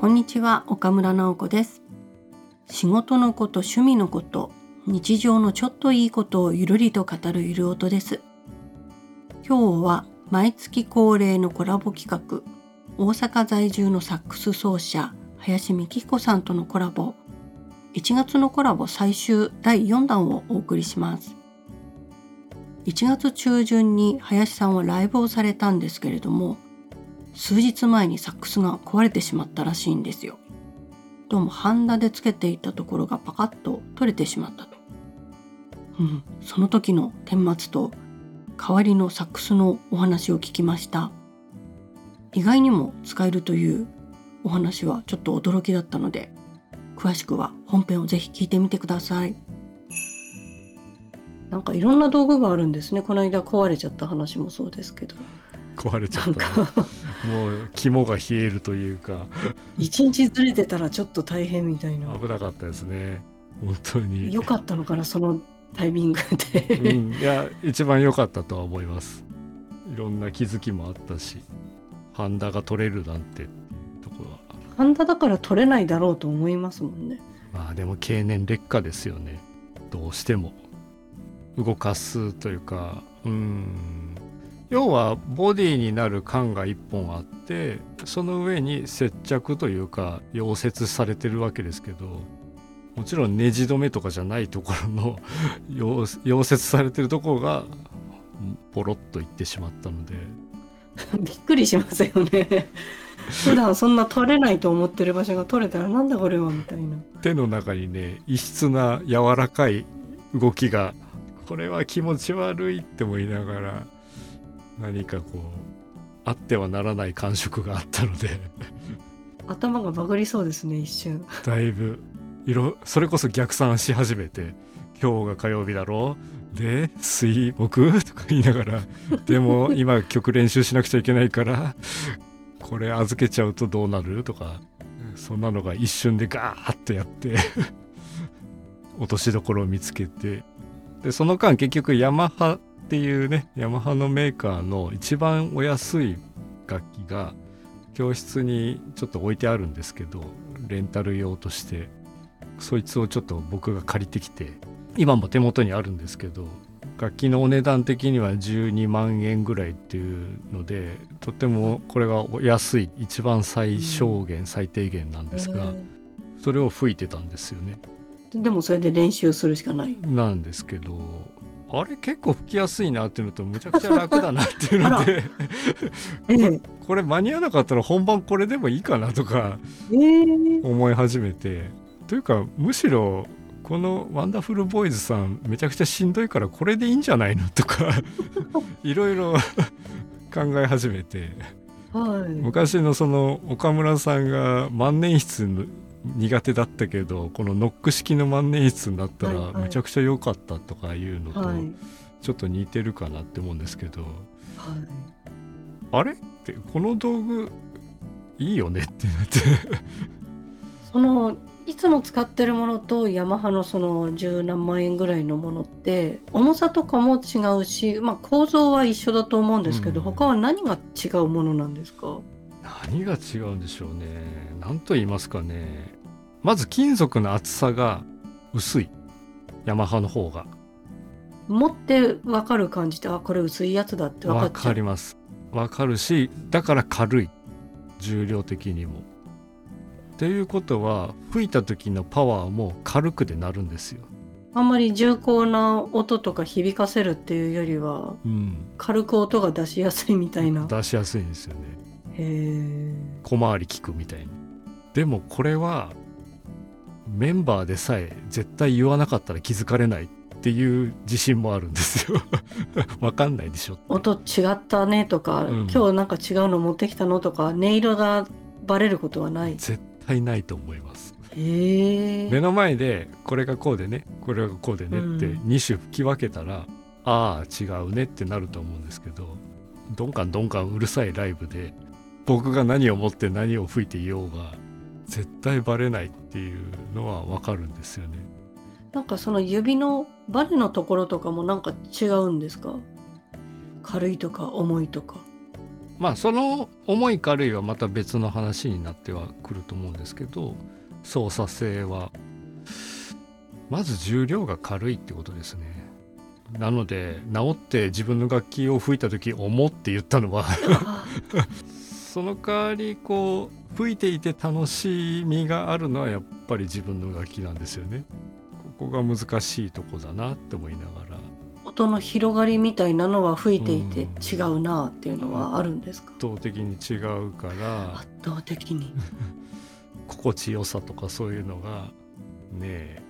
こんにちは岡村直子です。仕事のこと趣味のこと日常のちょっといいことをゆるりと語るゆる音です。今日は毎月恒例のコラボ企画大阪在住のサックス奏者林美希子さんとのコラボ。1月のコラボ最終第4弾をお送りします。1月中旬に林さんはライブをされたんですけれども数日前にサックスが壊れてしまったらしいんですよ。どうもハンダでつけていたところがパカッと取れてしまったと、うん、その時の顛末と代わりのサックスのお話を聞きました。意外にも使えるというお話はちょっと驚きだったので詳しくは本編をぜひ聞いてみてください。なんかいろんな道具があるんですね。この間壊れちゃった話もそうですけど。壊れちゃった、もう肝が冷えるというか。一日ずれてたらちょっと大変みたいな。危なかったですね。本当に。良かったのかなそのタイミングで。うん、いや一番良かったとは思います。いろんな気づきもあったし。ハンダが取れるなんてところはハンダだから取れないだろうと思いますもんね。まあでも経年劣化ですよね。どうしても。動かすというか。うん要はボディになる管が1本あってその上に接着というか溶接されてるわけですけどもちろんネジ止めとかじゃないところの 溶接されてるところがポロッといってしまったので。びっくりしますよね。普段そんな取れないと思ってる場所が取れたらなんだこれはみたいな。手の中にね異質な柔らかい動きがこれは気持ち悪いって思いながら何かこうあってはならない感触があったので。頭がバグりそうですね一瞬。だいぶ。色それこそ逆算し始めて今日が火曜日だろう。で水木？とか言いながら。でも今曲練習しなくちゃいけないからこれ預けちゃうとどうなる？とかそんなのが一瞬でガーッとやって 落としどころを見つけて。でその間結局ヤマハっていうねヤマハのメーカーの一番お安い楽器が教室にちょっと置いてあるんですけどレンタル用としてそいつをちょっと僕が借りてきて今も手元にあるんですけど楽器のお値段的には12万円ぐらいっていうのでとってもこれが安い一番最小限、最低限なんですが、それを吹いてたんですよね。でもそれで練習するしかないなんですけどあれ結構吹きやすいなっていうのとむちゃくちゃ楽だなっていうので これ間に合わなかったら本番これでもいいかなとか思い始めて、えー、というかむしろこのワンダフルボーイズさんめちゃくちゃしんどいからこれでいいんじゃないのとか いろいろ 考え始めて、はい、昔のその岡村さんが万年筆苦手だったけどこのノック式の万年筆になったらめちゃくちゃ良かったとかいうのとちょっと似てるかなって思うんですけど、はい、あれ？ってこの道具いいよねってなって。そのいつも使ってるものとヤマハのその十何万円ぐらいのものって重さとかも違うし、まあ、構造は一緒だと思うんですけど、うん、他は何が違うものなんですか？何が違うんでしょうね。何と言いますかね。まず金属の厚さが薄い。ヤマハの方が。持って分かる感じってあこれ薄いやつだって分かっかります。分かるしだから軽い。重量的にも。っていうことは吹いた時のパワーも軽くでなるんですよ。あんまり重厚な音とか響かせるっていうよりは、うん、軽く音が出しやすいみたいな。出しやすいんですよね小回り聞くみたいに。でもこれはメンバーでさえ絶対言わなかったら気づかれないっていう自信もあるんですよ。わかんないでしょ音違ったねとか、うん、今日なんか違うの持ってきたのとか音色がバレることはない。絶対ないと思います。目の前でこれがこうでねこれがこうでねって2種吹き分けたら、うん、ああ違うねってなると思うんですけどどんかんどんかんうるさいライブで僕が何を持って何を吹いていようが絶対バレないっていうのはわかるんですよね。なんかその指のバネのところとかもなんか違うんですか？軽いとか重いとか。まあその重い軽いはまた別の話になってはくると思うんですけど操作性はまず重量が軽いってことですねなので治って自分の楽器を吹いた時「重」って言ったのは その代わりこう吹いていて楽しみがあるのはやっぱり自分の楽器なんですよね。ここが難しいとこだなって思いながら。音の広がりみたいなのは吹いていて違うなっていうのはあるんですか、圧倒的に違うから。圧倒的に。心地よさとかそういうのがねえ。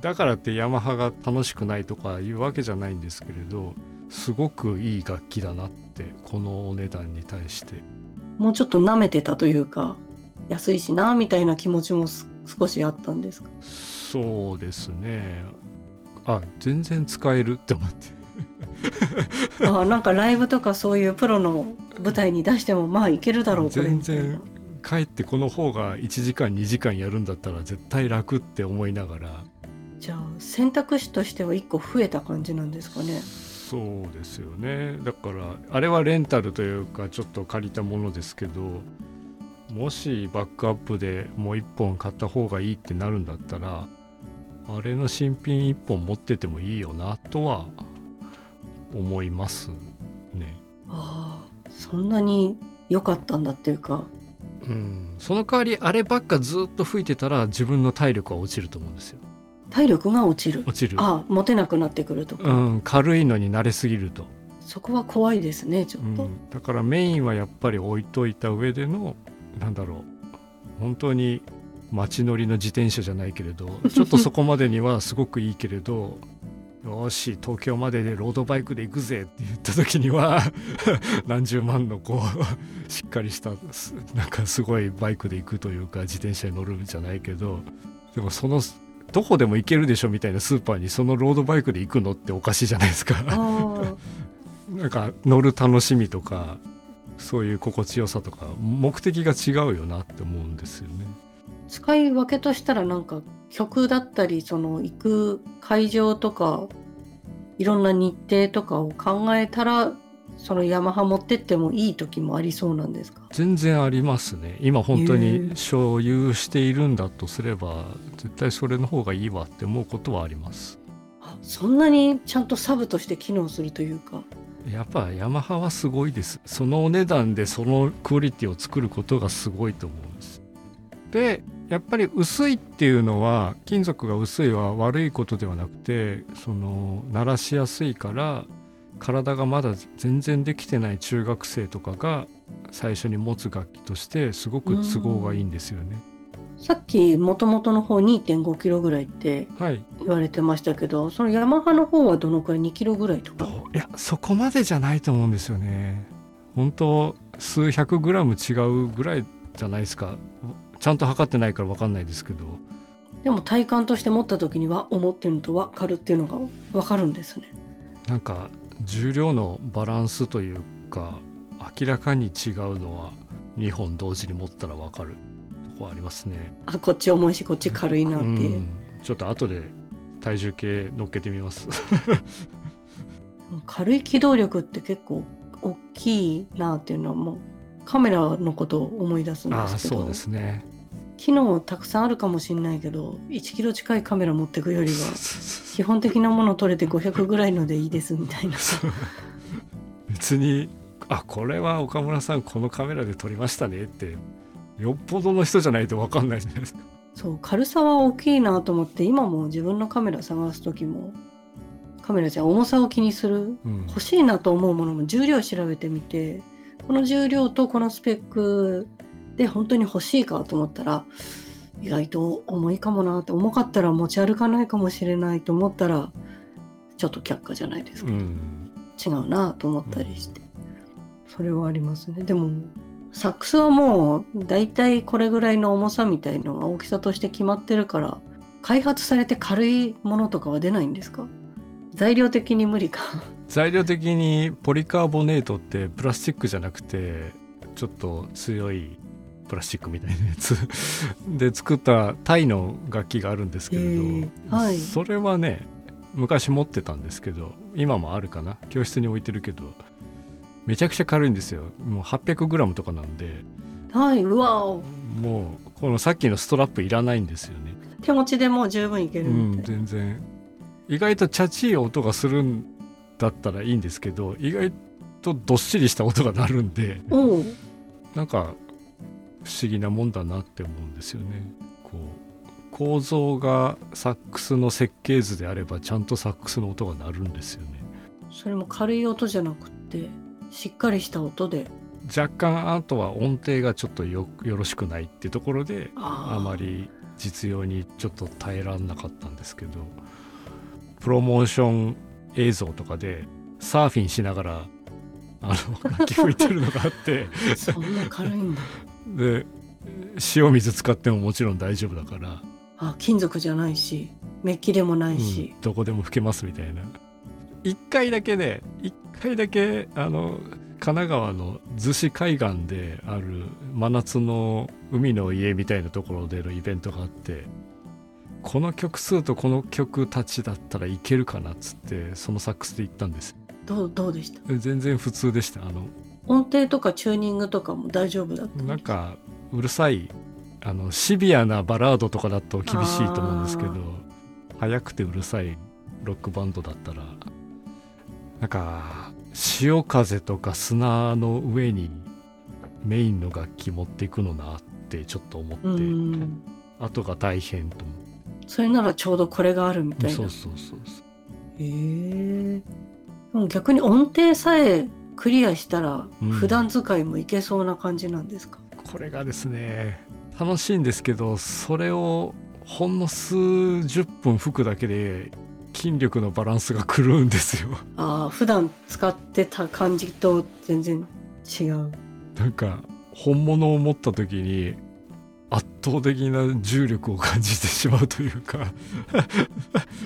だからってヤマハが楽しくないとかいうわけじゃないんですけれどすごくいい楽器だなってこのお値段に対して。もうちょっと舐めてたというか安いしなみたいな気持ちも少しあったんですか？そうですね。あ全然使えるって思って。あなんかライブとかそういうプロの舞台に出してもまあいけるだろうこれ全然かえってこの方が1時間2時間やるんだったら絶対楽って思いながら。じゃあ選択肢としては1個増えた感じなんですかね？そうですよねだからあれはレンタルというかちょっと借りたものですけどもしバックアップでもう1本買った方がいいってなるんだったらあれの新品1本持っててもいいよなとは思いますね。ああそんなに良かったんだっていうかうんその代わりあればっかずっと吹いてたら自分の体力は落ちると思うんですよ。体力が落ちる。落ちる。ああ持てなくなってくるとか、うん、軽いのに慣れすぎると、そこは怖いですねちょっと、うん、だからメインはやっぱり置いといた上でのなんだろう。本当に街乗りの自転車じゃないけれど ちょっとそこまでにはすごくいいけれどよし東京まででロードバイクで行くぜって言った時には 何十万のこうしっかりしたすなんかすごいバイクで行くというか自転車に乗るんじゃないけどでもそのどこでも行けるでしょみたいなスーパーにそのロードバイクで行くのっておかしいじゃないですか。あ なんか乗る楽しみとかそういう心地よさとか目的が違うよなって思うんですよね。あ使い分けとしたらなんか曲だったりその行く会場とかいろんな日程とかを考えたらそのヤマハ持ってってもいい時もありそうなんですか？全然ありますね。今本当へにえ。所有しているんだとすれば絶対それの方がいいわって思うことはあります。あそんなにちゃんとサブとして機能するというか。やっぱヤマハはすごいです。そのお値段でそのクオリティを作ることがすごいと思うんです。でやっぱり薄いっていうのは金属が薄いは悪いことではなくてその鳴らしやすいから体がまだ全然できてない中学生とかが最初に持つ楽器としてすごく都合がいいんですよね。さっきもともとの方2.5キロぐらいってはい、言われてましたけどそのヤマハの方はどのくらい2キロぐらいとか？いやそこまでじゃないと思うんですよね。本当数百グラム違うぐらいじゃないですか。ちゃんと測ってないから分かんないですけど。でも体感として持った時には重っていうのと分かるっていうのが分かるんですねなんか重量のバランスというか明らかに違うのは2本同時に持ったら分かるとこありますね。あこっち重いしこっち軽いなっていう、うんちょっと後で体重計乗っけてみます。軽い機動力って結構大きいなっていうのはもうカメラのことを思い出すんああですけどそうですね。機能たくさんあるかもしれないけど1キロ近いカメラ持ってくよりは 基本的なもの撮れて500ぐらいのでいいですみたいな 別にあこれは岡村さんこのカメラで撮りましたねってよっぽどの人じゃないと分かんないじゃないですか。そう軽さは大きいなと思って今も自分のカメラ探す時もカメラじゃ重さを気にするうん欲しいなと思うものも重量調べてみてこの重量とこのスペックで本当に欲しいかと思ったら意外と重いかもなって重かったら持ち歩かないかもしれないと思ったらちょっと却下じゃないですか、うん。違うなと思ったりして、それはありますね。でもサックスはもうだいたいこれぐらいの重さみたいのが大きさとして決まってるから開発されて軽いものとかは出ないんですか？材料的に無理か。材料的にポリカーボネートってプラスチックじゃなくてちょっと強いプラスチックみたいなやつ。で作ったタイの楽器があるんですけれど、へーはい。それはね昔持ってたんですけど今もあるかな？教室に置いてるけどめちゃくちゃ軽いんですよ。もう 800g とかなんで。はいうわもうこのさっきのストラップいらないんですよね。手持ちでもう十分いけるうんみたいな、全然。意外とチャチい音がするんだったらいいんですけど意外とどっしりした音が鳴るんで。なんか不思議なもんだなって思うんですよね。こう構造がサックスの設計図であればちゃんとサックスの音が鳴るんですよね。それも軽い音じゃなくってしっかりした音で若干あとは音程がちょっとよよろしくないっていうところであまり実用にちょっと耐えらんなかったんですけどプロモーション映像とかでサーフィンしながらあの楽器吹いてるのがあってそんな軽いんだで塩水使ってももちろん大丈夫だから、あ金属じゃないしメッキでもないし。うん、どこでも吹けますみたいな。一回だけね一回だけあの神奈川の逗子海岸である真夏の海の家みたいなところでのイベントがあってこの曲数とこの曲たちだったらいけるかなっつってそのサックスで行ったんです。どうどうでした？全然普通でした。あの音程とかチューニングとかも大丈夫だったなんかうるさいあのシビアなバラードとかだと厳しいと思うんですけど速くてうるさいロックバンドだったら。なんか潮風とか砂の上にメインの楽器持っていくのなってちょっと思って、うん。後が大変と思っそれならちょうどこれがあるみたいな。てそうそうそうそう。へえ逆に音程さえクリアしたらうん。普段使いもいけそうな感じなんですか、これがですね楽しいんですけどそれをほんの数十分吹くだけで筋力のバランスが狂うんですよ。ああ普段使ってた感じと全然違う。なんか本物を持った時に圧倒的な重力を感じてしまうというか。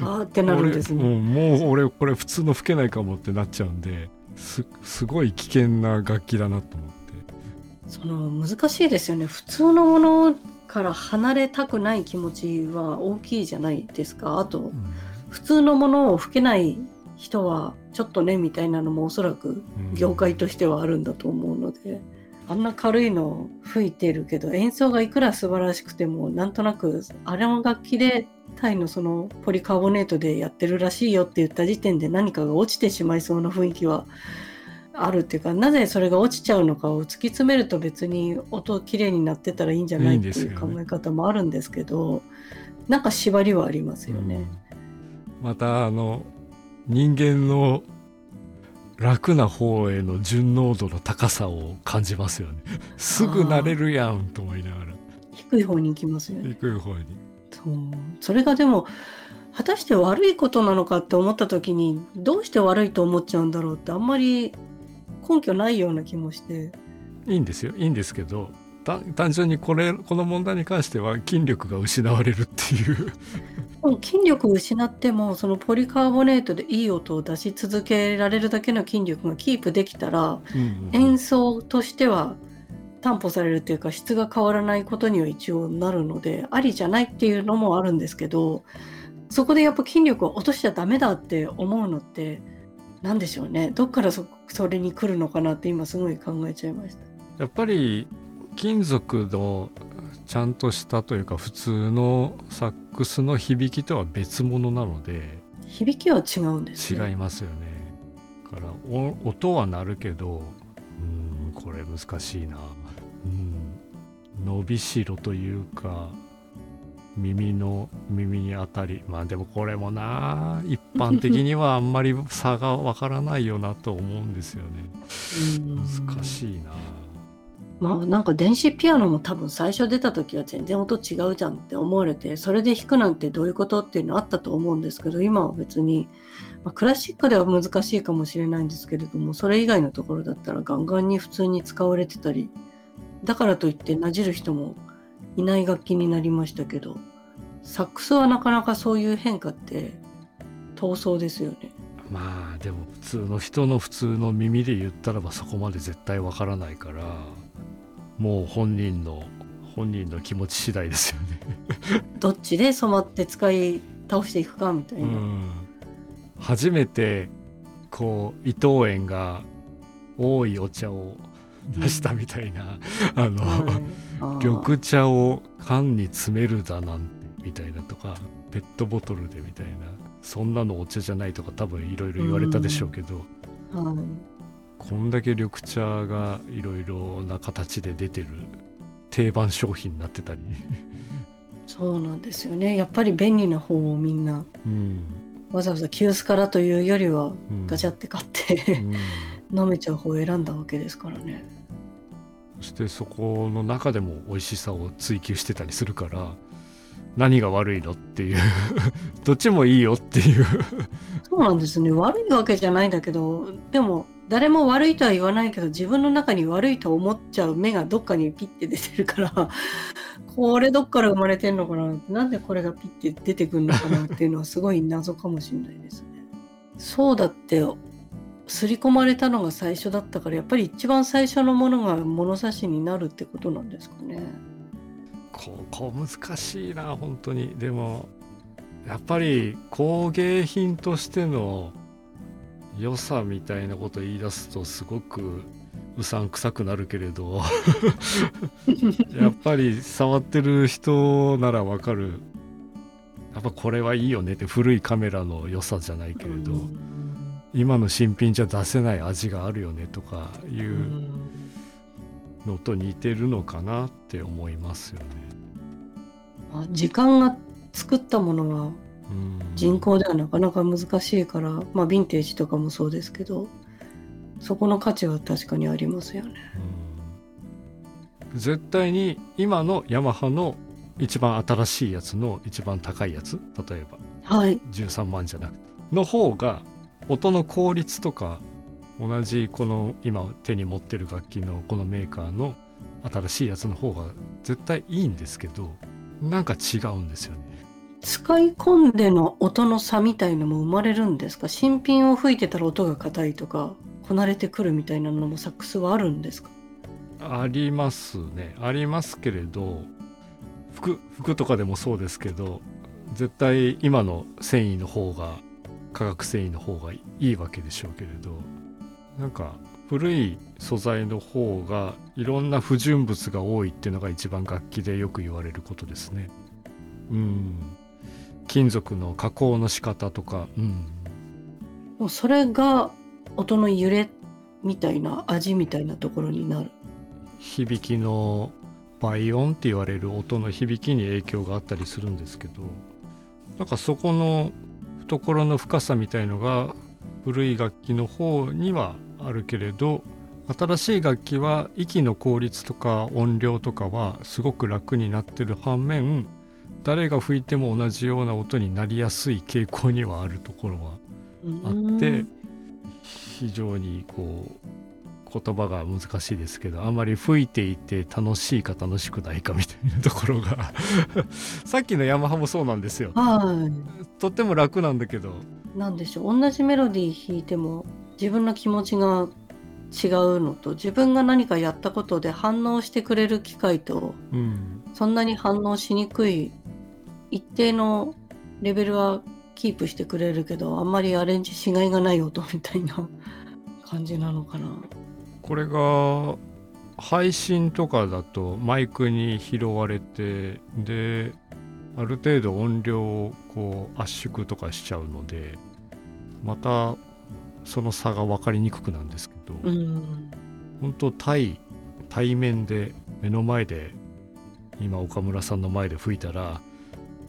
ああってなるんですね、もう俺これ普通の吹けないかもってなっちゃうんですすごい危険な楽器だなと思って。その難しいですよね。普通のものから離れたくない気持ちは大きいじゃないですか。あと普通のものを吹けない人はちょっとねみたいなのもおそらくうん。業界としてはあるんだと思うので、あんな軽いの吹いてるけど演奏がいくら素晴らしくてもなんとなくあれの楽器でタイのそのポリカーボネートでやってるらしいよって言った時点で何かが落ちてしまいそうな雰囲気はあるっていうかなぜそれが落ちちゃうのかを突き詰めると別に音きれいになってたらいいんじゃないっていう考え方もあるんですけどなんか縛りはありますよね。うんまたあの人間の楽な方への純濃度の高さを感じますよね。すぐ慣れるやんと思いながら。低い方に行きますよね。低い方に。そう。それがでも果たして悪いことなのかって思った時にどうして悪いと思っちゃうんだろうってあんまり根拠ないような気もして。いいんですよ。いいんですけどた単純にこれこの問題に関しては筋力が失われるっていう。筋力を失ってもそのポリカーボネートでいい音を出し続けられるだけの筋力がキープできたら演奏としては担保されるっていうか質が変わらないことには一応なるのでありじゃないっていうのもあるんですけどそこでやっぱ筋力を落としちゃダメだって思うのって何でしょうね。どっからそそれに来るのかなって今すごい考えちゃいました。やっぱり金属のちゃんとしたというか普通のサックスの響きとは別物なので響きは違うんですね。違いますよね。だからお音は鳴るけどうんこれ難しいな。うん伸びしろというか耳の耳に当たりまあでもこれもな一般的にはあんまり差がわからないよなと思うんですよね。うん難しいな。まあなんか電子ピアノも多分最初出た時は全然音違うじゃんって思われてそれで弾くなんてどういうことっていうのあったと思うんですけど今は別に、まあ、クラシックでは難しいかもしれないんですけれどもそれ以外のところだったらガンガンに普通に使われてたりだからといってなじる人もいない楽器になりましたけどサックスはなかなかそういう変化って闘争ですよね。まあでも普通の人の普通の耳で言ったらばそこまで絶対わからないからもう本人の本人の気持ち次第ですよね。どっちで染まって使い倒していくかみたいうな。ん、初めてこう伊藤園が多いお茶を出したみたいな、あの、はい。緑茶を缶に詰めるだなんてみたいなとかペットボトルでみたいなそんなのお茶じゃないとか多分いろいろ言われたでしょうけど、はいこんだけ緑茶がいろいろな形で出てる定番商品になってたり、そうなんですよね。やっぱり便利な方をみんなうん。わざわざ急須からというよりはうん。ガチャって買ってうん。飲めちゃう方を選んだわけですからね。そしてそこの中でも美味しさを追求してたりするから何が悪いのっていう。どっちもいいよっていう。そうなんですね。悪いわけじゃないんだけどでも誰も悪いとは言わないけど自分の中に悪いと思っちゃう目がどっかにピッて出てるから これどっから生まれてんのかななんでこれがピッて出てくるのかなっていうのはすごい謎かもしれないですね。そうだって刷り込まれたのが最初だったからやっぱり一番最初のものが物差しになるってことなんですかね。ここ難しいな本当にでもやっぱり工芸品としての良さみたいなこと言い出すとすごくうさんくさくなるけれど。やっぱり触ってる人ならわかる。やっぱこれはいいよねって古いカメラの良さじゃないけれど、今の新品じゃ出せない味があるよねとかいうのと似てるのかなって思いますよね。時間が作ったものは人工ではなかなか難しいから、まあヴィンテージとかもそうですけどそこの価値は確かにありますよね。うん絶対に今のヤマハの一番新しいやつの一番高いやつ例えばはい。13万じゃなくての方が音の効率とか同じこの今手に持ってる楽器のこのメーカーの新しいやつの方が絶対いいんですけどなんか違うんですよね。使い込んでの音の差みたいのも生まれるんですか？新品を吹いてたら音が硬いとかこなれてくるみたいなのもサックスはあるんですか？ありますね。ありますけれど服服とかでもそうですけど絶対今の繊維の方が化学繊維の方がいいわけでしょうけれどなんか古い素材の方がいろんな不純物が多いっていうのが一番楽器でよく言われることですね。うん。金属の加工の仕方とか、うん、もうそれが音の揺れみたいな味みたいなところになる。響きの倍音って言われる音の響きに影響があったりするんですけど。なんかそこの懐の深さみたいのが古い楽器の方にはあるけれど新しい楽器は息の効率とか音量とかはすごく楽になってる反面誰が吹いても同じような音になりやすい傾向にはあるところはあって非常にこう言葉が難しいですけどあんまり吹いていて楽しいか楽しくないかみたいなところが さっきのヤマハもそうなんですよ。はとっても楽なんだけど。い。なんでしょう。同じメロディー弾いても自分の気持ちが違うのと自分が何かやったことで反応してくれる機会とうん。そんなに反応しにくい一定のレベルはキープしてくれるけどあんまりアレンジしがいがない音みたいな 感じなのかな。これが配信とかだとマイクに拾われてである程度音量をこう圧縮とかしちゃうのでまたその差が分かりにくくなんですけど、うん本当対対面で目の前で今岡村さんの前で吹いたら「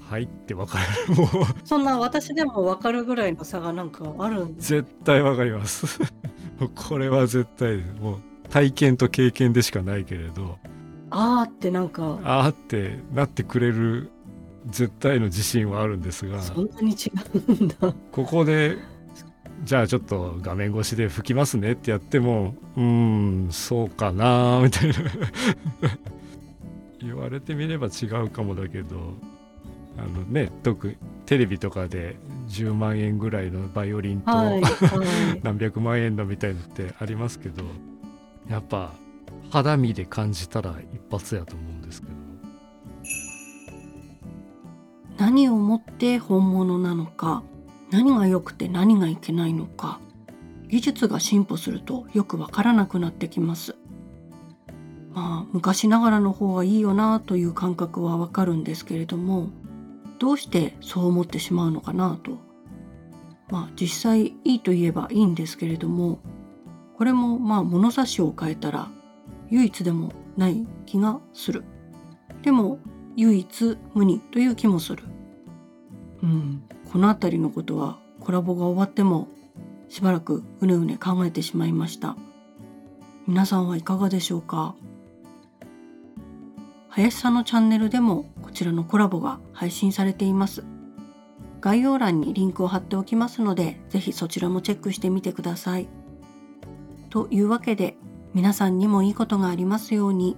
はい」って分かる。もうそんな私でも分かるぐらいの差がなんかあるんです絶対分かります。これは絶対もう体験と経験でしかないけれど。あーってなんかあーってなってくれる絶対の自信はあるんですが。そんなに違うんだ。ここでじゃあちょっと画面越しで吹きますねってやってもうーんそうかなーみたいな。言われてみれば違うかもだけどあのね特テレビとかで10万円ぐらいのバイオリンと、はい、はい、何百万円のみたいのってありますけどやっぱ肌身で感じたら一発やと思うんですけど。何をもって本物なのか何が良くて何がいけないのか技術が進歩するとよくわからなくなってきます。まあ昔ながらの方がいいよなという感覚はわかるんですけれどもどうしてそう思ってしまうのかなと。まあ実際いいと言えばいいんですけれどもこれもまあ物差しを変えたら唯一でもない気がする。でも唯一無二という気もする。うん。この辺りのことはコラボが終わってもしばらくうねうね考えてしまいました。皆さんはいかがでしょうか？林さんのチャンネルでもちらのコラボが配信されています概要欄にリンクを貼っておきますのでぜひそちらもチェックしてみてくださいというわけで皆さんにもいいことがありますように。